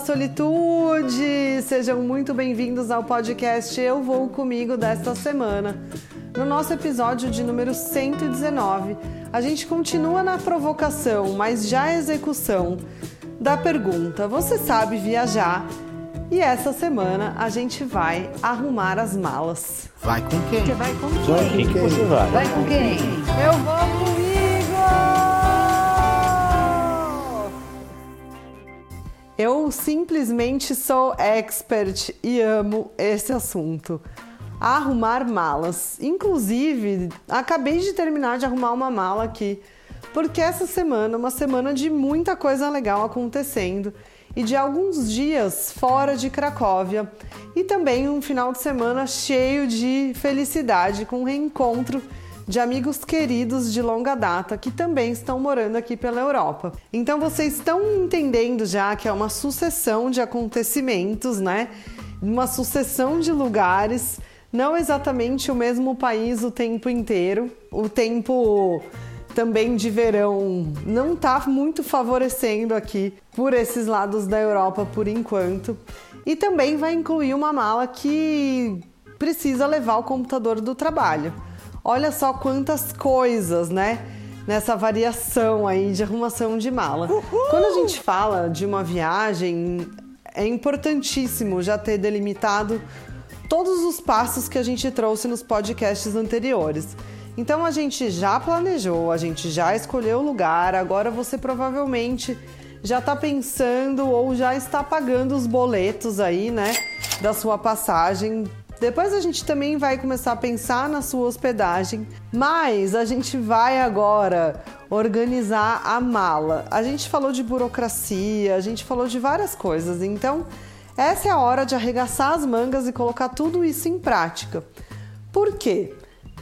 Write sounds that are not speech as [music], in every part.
Solitude! Sejam muito bem-vindos ao podcast Eu Vou Comigo desta semana. No nosso episódio de número 119, a gente continua na provocação, mas já execução da pergunta: Você sabe viajar? E essa semana a gente vai arrumar as malas. Vai com quem? Você vai com Vai, quem? quem que você vai? Vai com quem? Eu vou comigo! Eu simplesmente sou expert e amo esse assunto. Arrumar malas. Inclusive, acabei de terminar de arrumar uma mala aqui, porque essa semana é uma semana de muita coisa legal acontecendo e de alguns dias fora de Cracóvia e também um final de semana cheio de felicidade com o reencontro de amigos queridos de longa data que também estão morando aqui pela Europa. Então vocês estão entendendo já que é uma sucessão de acontecimentos, né? Uma sucessão de lugares, não exatamente o mesmo país o tempo inteiro. O tempo também de verão não tá muito favorecendo aqui por esses lados da Europa por enquanto. E também vai incluir uma mala que precisa levar o computador do trabalho. Olha só quantas coisas, né? Nessa variação aí de arrumação de mala. Quando a gente fala de uma viagem, é importantíssimo já ter delimitado todos os passos que a gente trouxe nos podcasts anteriores. Então a gente já planejou, a gente já escolheu o lugar, agora você provavelmente já está pensando ou já está pagando os boletos aí, né, da sua passagem depois a gente também vai começar a pensar na sua hospedagem, mas a gente vai agora organizar a mala. A gente falou de burocracia, a gente falou de várias coisas, então essa é a hora de arregaçar as mangas e colocar tudo isso em prática. Por quê?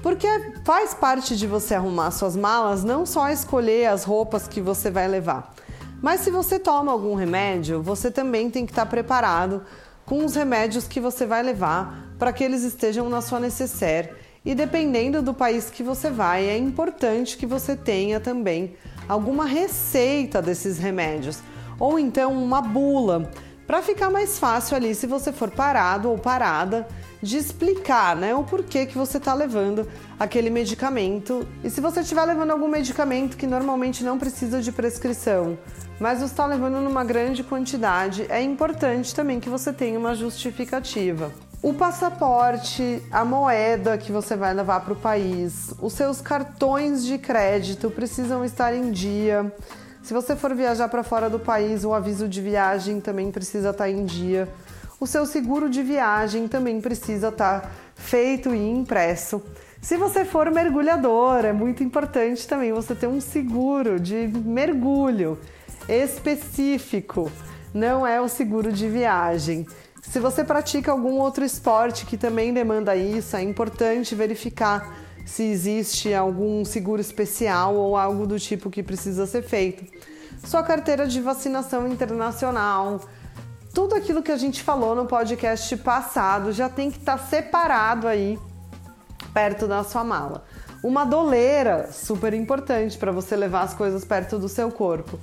Porque faz parte de você arrumar suas malas não só escolher as roupas que você vai levar, mas se você toma algum remédio, você também tem que estar preparado com os remédios que você vai levar para que eles estejam na sua necessaire. E dependendo do país que você vai, é importante que você tenha também alguma receita desses remédios ou então uma bula para ficar mais fácil ali se você for parado ou parada de explicar, né, o porquê que você está levando aquele medicamento. E se você estiver levando algum medicamento que normalmente não precisa de prescrição, mas você está levando numa grande quantidade, é importante também que você tenha uma justificativa. O passaporte, a moeda que você vai levar para o país, os seus cartões de crédito precisam estar em dia. Se você for viajar para fora do país, o aviso de viagem também precisa estar em dia. O seu seguro de viagem também precisa estar feito e impresso. Se você for mergulhador, é muito importante também você ter um seguro de mergulho específico, não é o seguro de viagem. Se você pratica algum outro esporte que também demanda isso, é importante verificar se existe algum seguro especial ou algo do tipo que precisa ser feito. Sua carteira de vacinação internacional, tudo aquilo que a gente falou no podcast passado já tem que estar separado aí perto da sua mala. Uma doleira, super importante para você levar as coisas perto do seu corpo.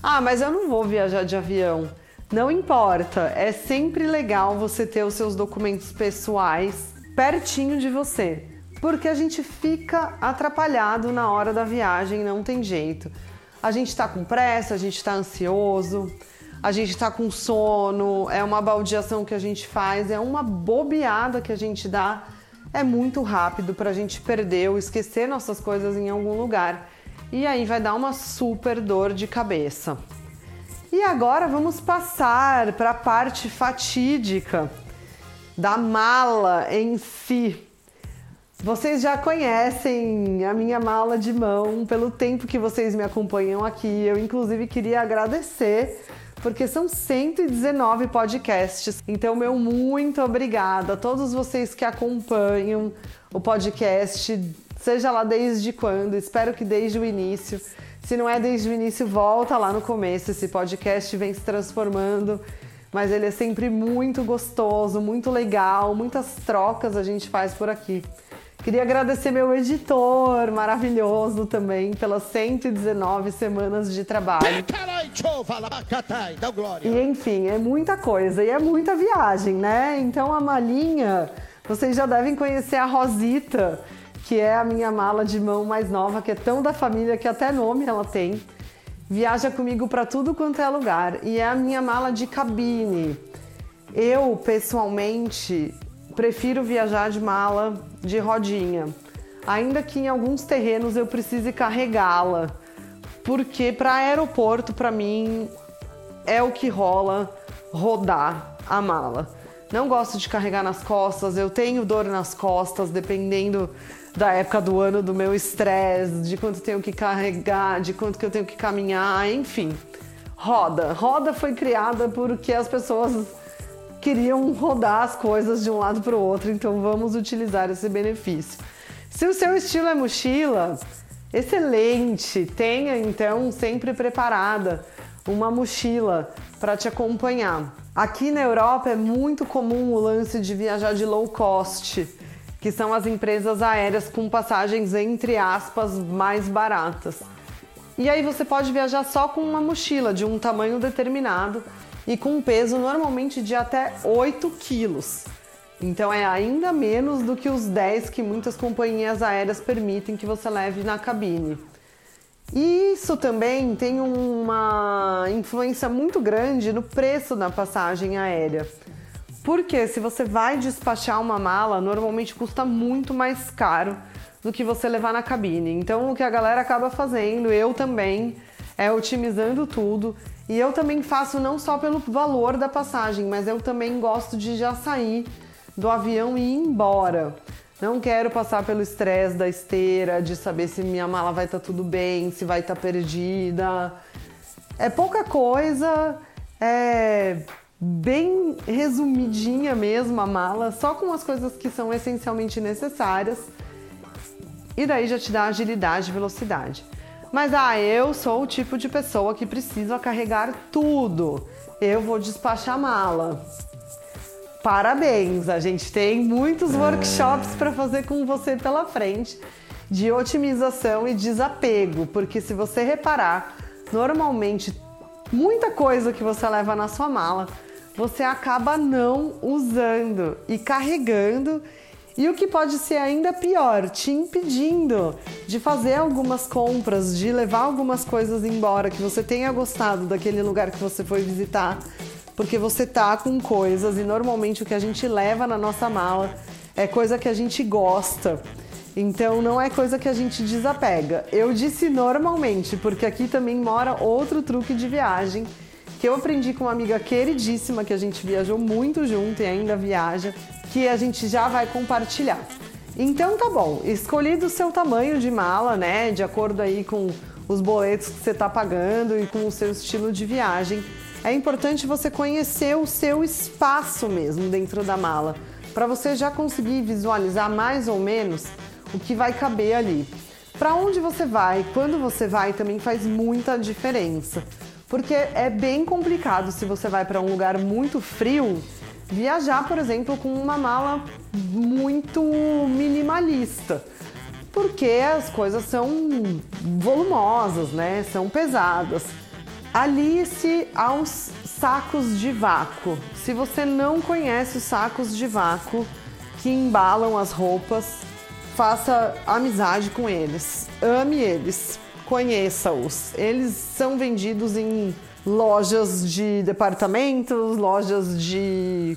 Ah, mas eu não vou viajar de avião. Não importa, é sempre legal você ter os seus documentos pessoais pertinho de você, porque a gente fica atrapalhado na hora da viagem, não tem jeito. A gente tá com pressa, a gente tá ansioso, a gente tá com sono, é uma baldeação que a gente faz, é uma bobeada que a gente dá. É muito rápido para a gente perder ou esquecer nossas coisas em algum lugar. E aí vai dar uma super dor de cabeça. E agora vamos passar para a parte fatídica da mala em si. Vocês já conhecem a minha mala de mão pelo tempo que vocês me acompanham aqui. Eu, inclusive, queria agradecer porque são 119 podcasts. Então, meu muito obrigada a todos vocês que acompanham o podcast, seja lá desde quando, espero que desde o início. Se não é desde o início, volta lá no começo. Esse podcast vem se transformando, mas ele é sempre muito gostoso, muito legal, muitas trocas a gente faz por aqui. Queria agradecer meu editor maravilhoso também pelas 119 semanas de trabalho. E enfim, é muita coisa e é muita viagem, né? Então a malinha, vocês já devem conhecer a Rosita, que é a minha mala de mão mais nova, que é tão da família que até nome ela tem. Viaja comigo para tudo quanto é lugar e é a minha mala de cabine. Eu, pessoalmente, prefiro viajar de mala de rodinha, ainda que em alguns terrenos eu precise carregá-la, porque para aeroporto, para mim, é o que rola rodar a mala. Não gosto de carregar nas costas, eu tenho dor nas costas, dependendo da época do ano, do meu estresse, de quanto tenho que carregar, de quanto que eu tenho que caminhar, enfim. Roda. Roda foi criada porque as pessoas queriam rodar as coisas de um lado para o outro, então vamos utilizar esse benefício. Se o seu estilo é mochila, excelente! Tenha então sempre preparada uma mochila para te acompanhar. Aqui na Europa é muito comum o lance de viajar de low cost que são as empresas aéreas com passagens entre aspas mais baratas. E aí você pode viajar só com uma mochila de um tamanho determinado e com um peso normalmente de até 8 quilos. Então é ainda menos do que os 10 que muitas companhias aéreas permitem que você leve na cabine. E isso também tem uma influência muito grande no preço da passagem aérea. Porque se você vai despachar uma mala, normalmente custa muito mais caro do que você levar na cabine. Então, o que a galera acaba fazendo, eu também, é otimizando tudo. E eu também faço não só pelo valor da passagem, mas eu também gosto de já sair do avião e ir embora. Não quero passar pelo estresse da esteira, de saber se minha mala vai estar tá tudo bem, se vai estar tá perdida. É pouca coisa, é bem resumidinha mesmo a mala, só com as coisas que são essencialmente necessárias. E daí já te dá agilidade e velocidade. Mas ah, eu sou o tipo de pessoa que precisa carregar tudo. Eu vou despachar mala. Parabéns, a gente tem muitos workshops para fazer com você pela frente de otimização e desapego, porque se você reparar, normalmente muita coisa que você leva na sua mala você acaba não usando e carregando. E o que pode ser ainda pior, te impedindo de fazer algumas compras, de levar algumas coisas embora que você tenha gostado daquele lugar que você foi visitar, porque você tá com coisas e normalmente o que a gente leva na nossa mala é coisa que a gente gosta. Então não é coisa que a gente desapega. Eu disse normalmente, porque aqui também mora outro truque de viagem que eu aprendi com uma amiga queridíssima que a gente viajou muito junto e ainda viaja, que a gente já vai compartilhar. Então tá bom, escolhido o seu tamanho de mala, né, de acordo aí com os boletos que você está pagando e com o seu estilo de viagem, é importante você conhecer o seu espaço mesmo dentro da mala, para você já conseguir visualizar mais ou menos o que vai caber ali. Para onde você vai, quando você vai, também faz muita diferença porque é bem complicado se você vai para um lugar muito frio viajar, por exemplo, com uma mala muito minimalista. Porque as coisas são volumosas, né? São pesadas. Alice aos sacos de vácuo. Se você não conhece os sacos de vácuo que embalam as roupas, faça amizade com eles. Ame eles conheça-os. Eles são vendidos em lojas de departamentos, lojas de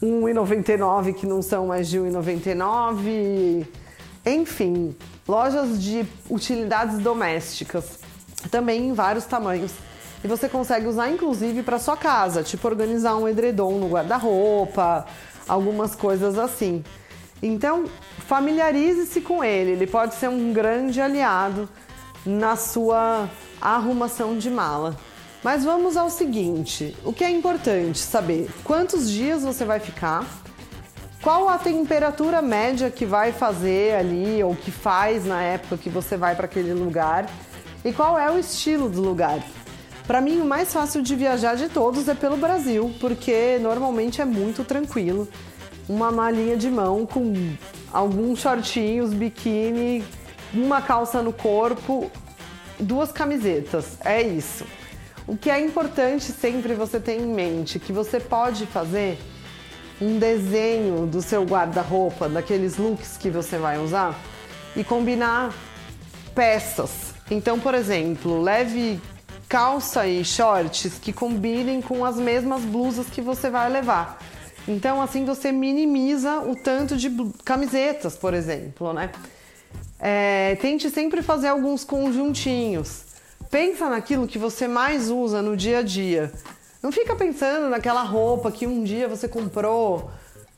R$ 1,99 que não são mais de R$ 1,99, enfim, lojas de utilidades domésticas, também em vários tamanhos. E você consegue usar inclusive para sua casa, tipo organizar um edredom no guarda-roupa, algumas coisas assim. Então, familiarize-se com ele, ele pode ser um grande aliado na sua arrumação de mala. Mas vamos ao seguinte: o que é importante saber? Quantos dias você vai ficar? Qual a temperatura média que vai fazer ali ou que faz na época que você vai para aquele lugar? E qual é o estilo do lugar? Para mim, o mais fácil de viajar de todos é pelo Brasil, porque normalmente é muito tranquilo. Uma malinha de mão com alguns shortinhos, biquíni, uma calça no corpo, duas camisetas. É isso. O que é importante sempre você ter em mente que você pode fazer um desenho do seu guarda-roupa, daqueles looks que você vai usar e combinar peças. Então, por exemplo, leve calça e shorts que combinem com as mesmas blusas que você vai levar. Então, assim você minimiza o tanto de camisetas, por exemplo, né? É, tente sempre fazer alguns conjuntinhos. Pensa naquilo que você mais usa no dia a dia. Não fica pensando naquela roupa que um dia você comprou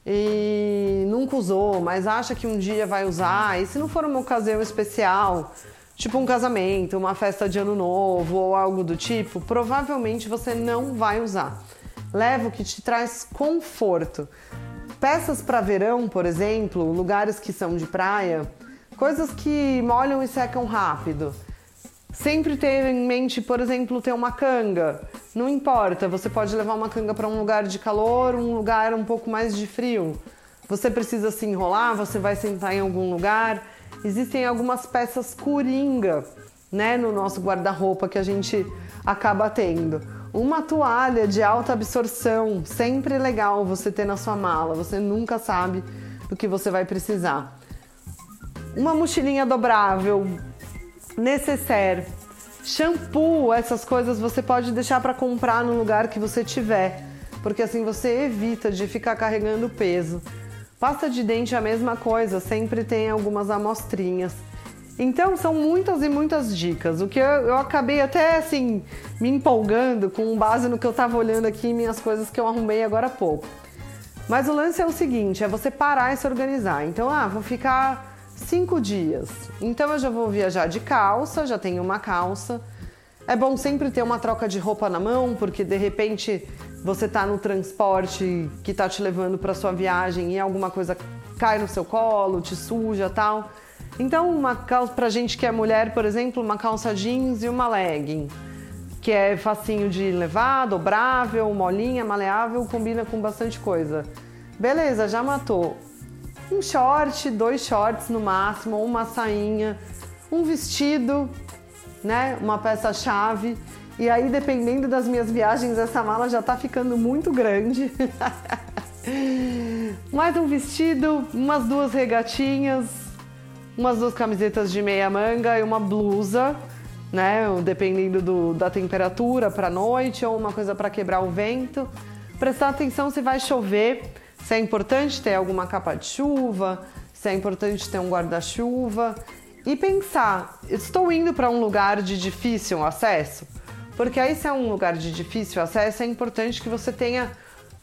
e nunca usou, mas acha que um dia vai usar. E se não for uma ocasião especial, tipo um casamento, uma festa de ano novo ou algo do tipo, provavelmente você não vai usar. Leva o que te traz conforto. Peças para verão, por exemplo, lugares que são de praia, coisas que molham e secam rápido. Sempre ter em mente, por exemplo, ter uma canga. Não importa, você pode levar uma canga para um lugar de calor, um lugar um pouco mais de frio. Você precisa se enrolar, você vai sentar em algum lugar existem algumas peças coringa, né, no nosso guarda-roupa que a gente acaba tendo. Uma toalha de alta absorção, sempre legal você ter na sua mala, você nunca sabe do que você vai precisar. Uma mochilinha dobrável, necessaire, shampoo, essas coisas você pode deixar para comprar no lugar que você tiver, porque assim você evita de ficar carregando peso. Pasta de dente é a mesma coisa, sempre tem algumas amostrinhas. Então são muitas e muitas dicas. O que eu, eu, acabei até assim me empolgando com base no que eu estava olhando aqui minhas coisas que eu arrumei agora há pouco. Mas o lance é o seguinte: é você parar e se organizar. Então, ah, vou ficar cinco dias. Então eu já vou viajar de calça, já tenho uma calça. É bom sempre ter uma troca de roupa na mão, porque de repente você está no transporte que está te levando para sua viagem e alguma coisa cai no seu colo, te suja tal. Então, uma calça pra gente que é mulher, por exemplo, uma calça jeans e uma legging, que é facinho de levar, dobrável, molinha, maleável, combina com bastante coisa. Beleza, já matou. Um short, dois shorts no máximo, uma sainha, um vestido, né, uma peça chave e aí, dependendo das minhas viagens, essa mala já tá ficando muito grande. [laughs] Mais um vestido, umas duas regatinhas, umas duas camisetas de meia manga e uma blusa, né? Dependendo do, da temperatura para noite ou uma coisa para quebrar o vento. Prestar atenção se vai chover, se é importante ter alguma capa de chuva, se é importante ter um guarda-chuva e pensar: estou indo para um lugar de difícil acesso? Porque aí, se é um lugar de difícil acesso, é importante que você tenha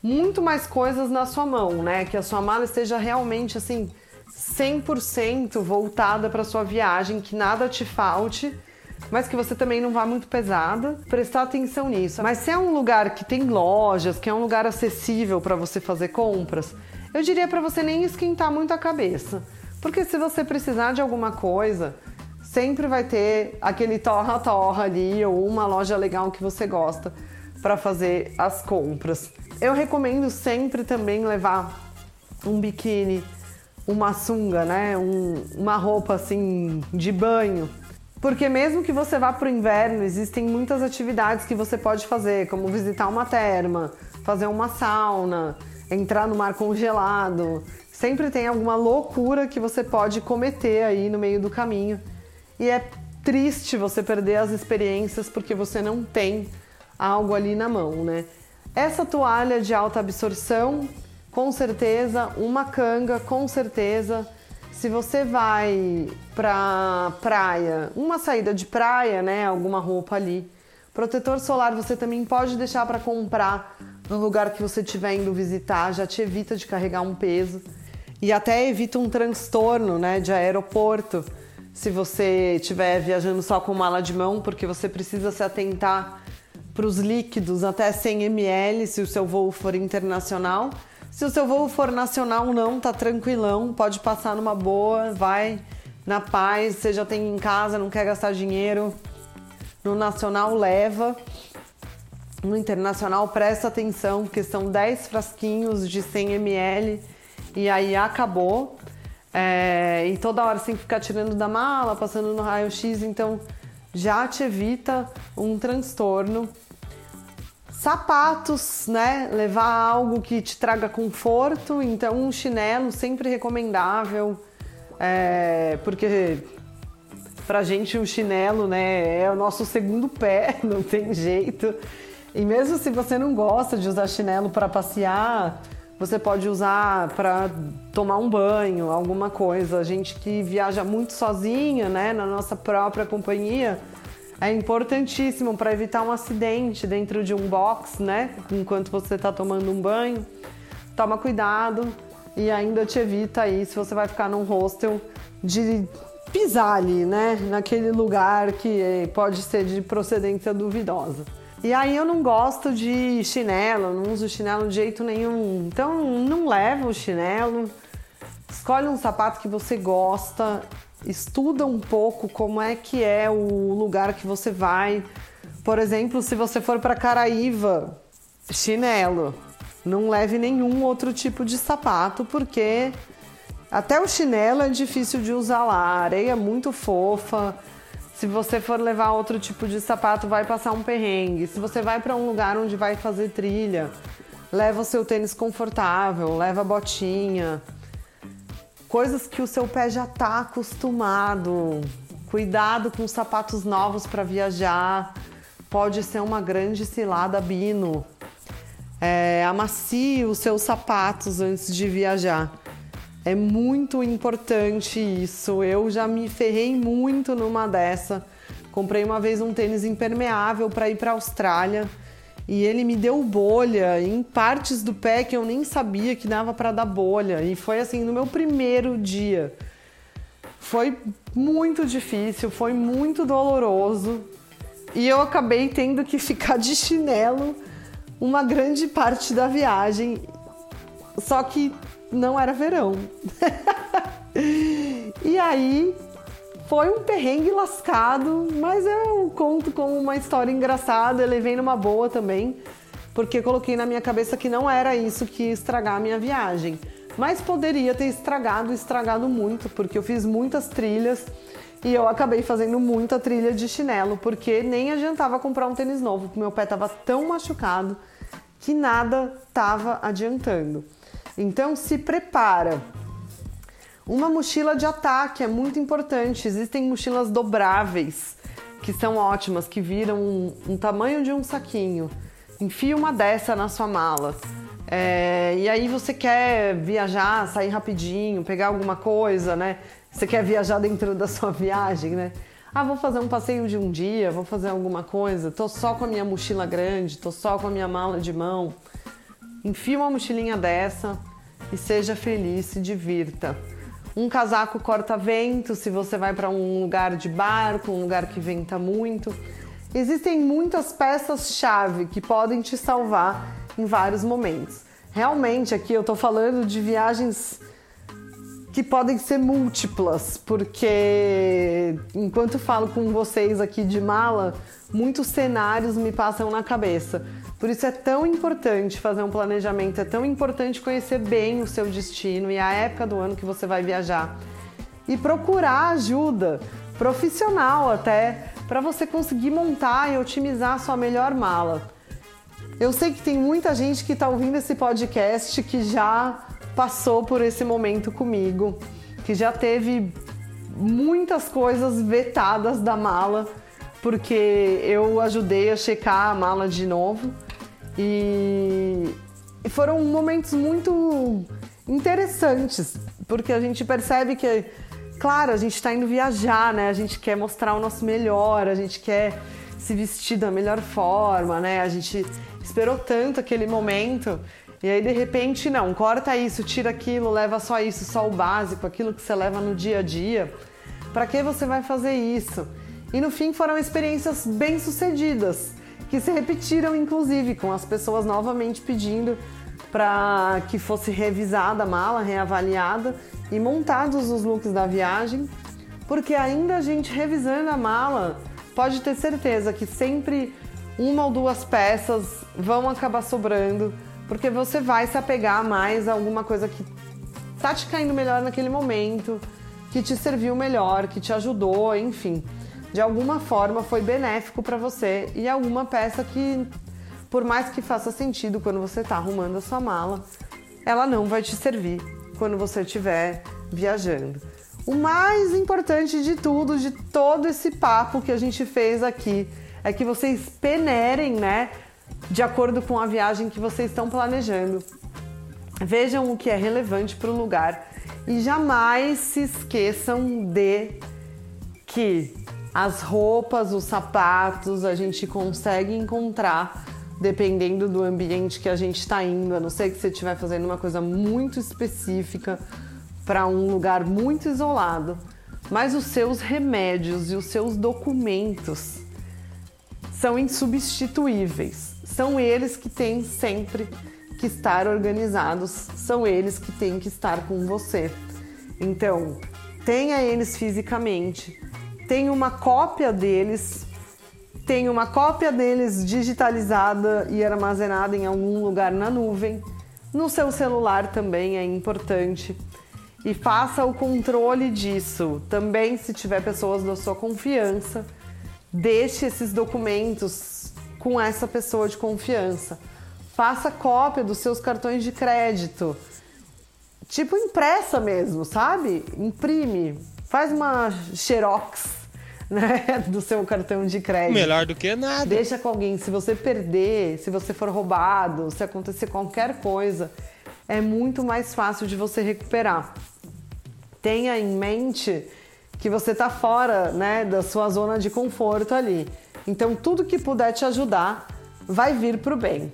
muito mais coisas na sua mão, né? Que a sua mala esteja realmente assim 100% voltada para sua viagem, que nada te falte, mas que você também não vá muito pesada. Prestar atenção nisso. Mas se é um lugar que tem lojas, que é um lugar acessível para você fazer compras, eu diria para você nem esquentar muito a cabeça. Porque se você precisar de alguma coisa, sempre vai ter aquele torra-torra ali ou uma loja legal que você gosta para fazer as compras. Eu recomendo sempre também levar um biquíni, uma sunga, né? Um, uma roupa assim de banho. Porque mesmo que você vá para o inverno, existem muitas atividades que você pode fazer, como visitar uma terma, fazer uma sauna, entrar no mar congelado. Sempre tem alguma loucura que você pode cometer aí no meio do caminho e é triste você perder as experiências porque você não tem algo ali na mão, né? Essa toalha de alta absorção, com certeza, uma canga, com certeza. Se você vai pra praia, uma saída de praia, né, alguma roupa ali. Protetor solar você também pode deixar para comprar no lugar que você estiver indo visitar, já te evita de carregar um peso e até evita um transtorno, né, de aeroporto se você estiver viajando só com mala de mão, porque você precisa se atentar para os líquidos até 100 ml se o seu voo for internacional. Se o seu voo for nacional, não, tá tranquilão, pode passar numa boa, vai na paz, você já tem em casa, não quer gastar dinheiro. No nacional, leva. No internacional, presta atenção, porque são 10 frasquinhos de 100 ml e aí acabou. É, e toda hora você tem que ficar tirando da mala, passando no raio-x, então já te evita um transtorno Sapatos, né? Levar algo que te traga conforto, então um chinelo sempre recomendável, é, porque pra gente o chinelo, né, é o nosso segundo pé, [laughs] não tem jeito. E mesmo se você não gosta de usar chinelo para passear, você pode usar para tomar um banho, alguma coisa. A gente que viaja muito sozinha, né, na nossa própria companhia, é importantíssimo para evitar um acidente dentro de um box, né, enquanto você está tomando um banho. Toma cuidado e ainda te evita aí se você vai ficar num hostel de pisar ali, né, naquele lugar que pode ser de procedência duvidosa. E aí eu não gosto de chinelo, não uso chinelo de jeito nenhum. Então não leva o chinelo, escolhe um sapato que você gosta, estuda um pouco como é que é o lugar que você vai. Por exemplo, se você for para Caraíva, chinelo. Não leve nenhum outro tipo de sapato, porque até o chinelo é difícil de usar lá. A areia é muito fofa se você for levar outro tipo de sapato, vai passar um perrengue. Se você vai para um lugar onde vai fazer trilha, leva o seu tênis confortável, leva a botinha. Coisas que o seu pé já está acostumado. Cuidado com sapatos novos para viajar. Pode ser uma grande cilada bino. É, amacie os seus sapatos antes de viajar. É muito importante isso. Eu já me ferrei muito numa dessa. Comprei uma vez um tênis impermeável para ir para a Austrália e ele me deu bolha em partes do pé que eu nem sabia que dava para dar bolha. E foi assim no meu primeiro dia. Foi muito difícil, foi muito doloroso. E eu acabei tendo que ficar de chinelo uma grande parte da viagem. Só que não era verão. [laughs] e aí foi um perrengue lascado, mas eu conto como uma história engraçada, eu levei numa boa também, porque coloquei na minha cabeça que não era isso que ia estragar a minha viagem. Mas poderia ter estragado, estragado muito, porque eu fiz muitas trilhas e eu acabei fazendo muita trilha de chinelo, porque nem adiantava comprar um tênis novo, porque meu pé estava tão machucado que nada estava adiantando. Então se prepara. Uma mochila de ataque é muito importante. Existem mochilas dobráveis que são ótimas, que viram um, um tamanho de um saquinho. Enfia uma dessa na sua mala. É, e aí você quer viajar, sair rapidinho, pegar alguma coisa, né? Você quer viajar dentro da sua viagem, né? Ah, vou fazer um passeio de um dia, vou fazer alguma coisa, tô só com a minha mochila grande, tô só com a minha mala de mão. Enfia uma mochilinha dessa e seja feliz, se divirta. Um casaco corta-vento se você vai para um lugar de barco, um lugar que venta muito. Existem muitas peças-chave que podem te salvar em vários momentos. Realmente, aqui eu estou falando de viagens que podem ser múltiplas, porque enquanto falo com vocês aqui de mala, muitos cenários me passam na cabeça. Por isso é tão importante fazer um planejamento, é tão importante conhecer bem o seu destino e a época do ano que você vai viajar. E procurar ajuda profissional até para você conseguir montar e otimizar a sua melhor mala. Eu sei que tem muita gente que está ouvindo esse podcast que já passou por esse momento comigo, que já teve muitas coisas vetadas da mala, porque eu ajudei a checar a mala de novo e, foram momentos muito interessantes, porque a gente percebe que, claro, a gente está indo viajar, né? A gente quer mostrar o nosso melhor, a gente quer se vestir da melhor forma, né? A gente esperou tanto aquele momento e aí de repente não, corta isso, tira aquilo, leva só isso, só o básico, aquilo que você leva no dia a dia. Para que você vai fazer isso? E no fim foram experiências bem sucedidas que se repetiram inclusive com as pessoas novamente pedindo para que fosse revisada a mala, reavaliada e montados os looks da viagem, porque ainda a gente revisando a mala, pode ter certeza que sempre uma ou duas peças vão acabar sobrando, porque você vai se apegar mais a alguma coisa que tá te caindo melhor naquele momento, que te serviu melhor, que te ajudou, enfim de alguma forma foi benéfico para você e alguma peça que por mais que faça sentido quando você está arrumando a sua mala, ela não vai te servir quando você estiver viajando. O mais importante de tudo, de todo esse papo que a gente fez aqui, é que vocês penerem, né, de acordo com a viagem que vocês estão planejando. Vejam o que é relevante para o lugar e jamais se esqueçam de que as roupas, os sapatos, a gente consegue encontrar dependendo do ambiente que a gente está indo, a não ser que você estiver fazendo uma coisa muito específica para um lugar muito isolado. Mas os seus remédios e os seus documentos são insubstituíveis. São eles que têm sempre que estar organizados, são eles que têm que estar com você. Então, tenha eles fisicamente, tenha uma cópia deles tem uma cópia deles digitalizada e armazenada em algum lugar na nuvem. No seu celular também é importante. E faça o controle disso. Também, se tiver pessoas da sua confiança, deixe esses documentos com essa pessoa de confiança. Faça cópia dos seus cartões de crédito. Tipo impressa mesmo, sabe? Imprime. Faz uma xerox [laughs] né, do seu cartão de crédito. Melhor do que nada. Deixa com alguém. Se você perder, se você for roubado, se acontecer qualquer coisa, é muito mais fácil de você recuperar. Tenha em mente que você está fora né, da sua zona de conforto ali. Então, tudo que puder te ajudar vai vir para o bem.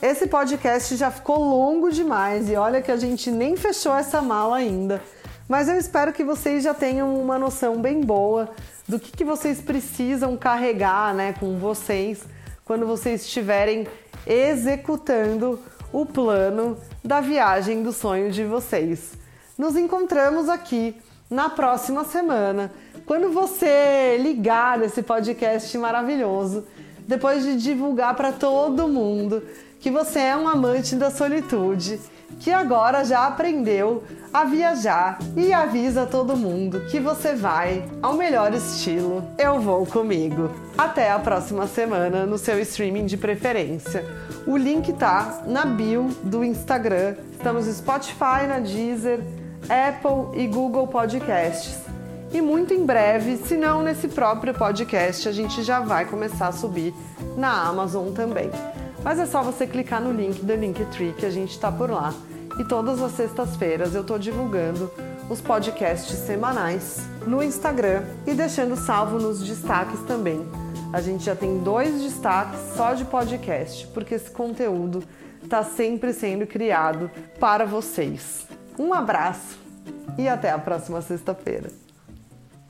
Esse podcast já ficou longo demais e olha que a gente nem fechou essa mala ainda. Mas eu espero que vocês já tenham uma noção bem boa do que, que vocês precisam carregar né, com vocês quando vocês estiverem executando o plano da viagem do sonho de vocês. Nos encontramos aqui na próxima semana, quando você ligar esse podcast maravilhoso, depois de divulgar para todo mundo que você é um amante da solitude que agora já aprendeu a viajar e avisa todo mundo que você vai ao melhor estilo. Eu vou comigo. Até a próxima semana no seu streaming de preferência. O link tá na bio do Instagram. Estamos no Spotify, na Deezer, Apple e Google Podcasts. E muito em breve, se não nesse próprio podcast, a gente já vai começar a subir na Amazon também. Mas é só você clicar no link do Linktree que a gente está por lá. E todas as sextas-feiras eu estou divulgando os podcasts semanais no Instagram e deixando salvo nos destaques também. A gente já tem dois destaques só de podcast, porque esse conteúdo está sempre sendo criado para vocês. Um abraço e até a próxima sexta-feira.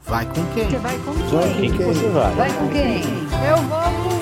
Vai com quem? Você vai com quem? Vai com quem que você vai? Vai com quem? Eu vou com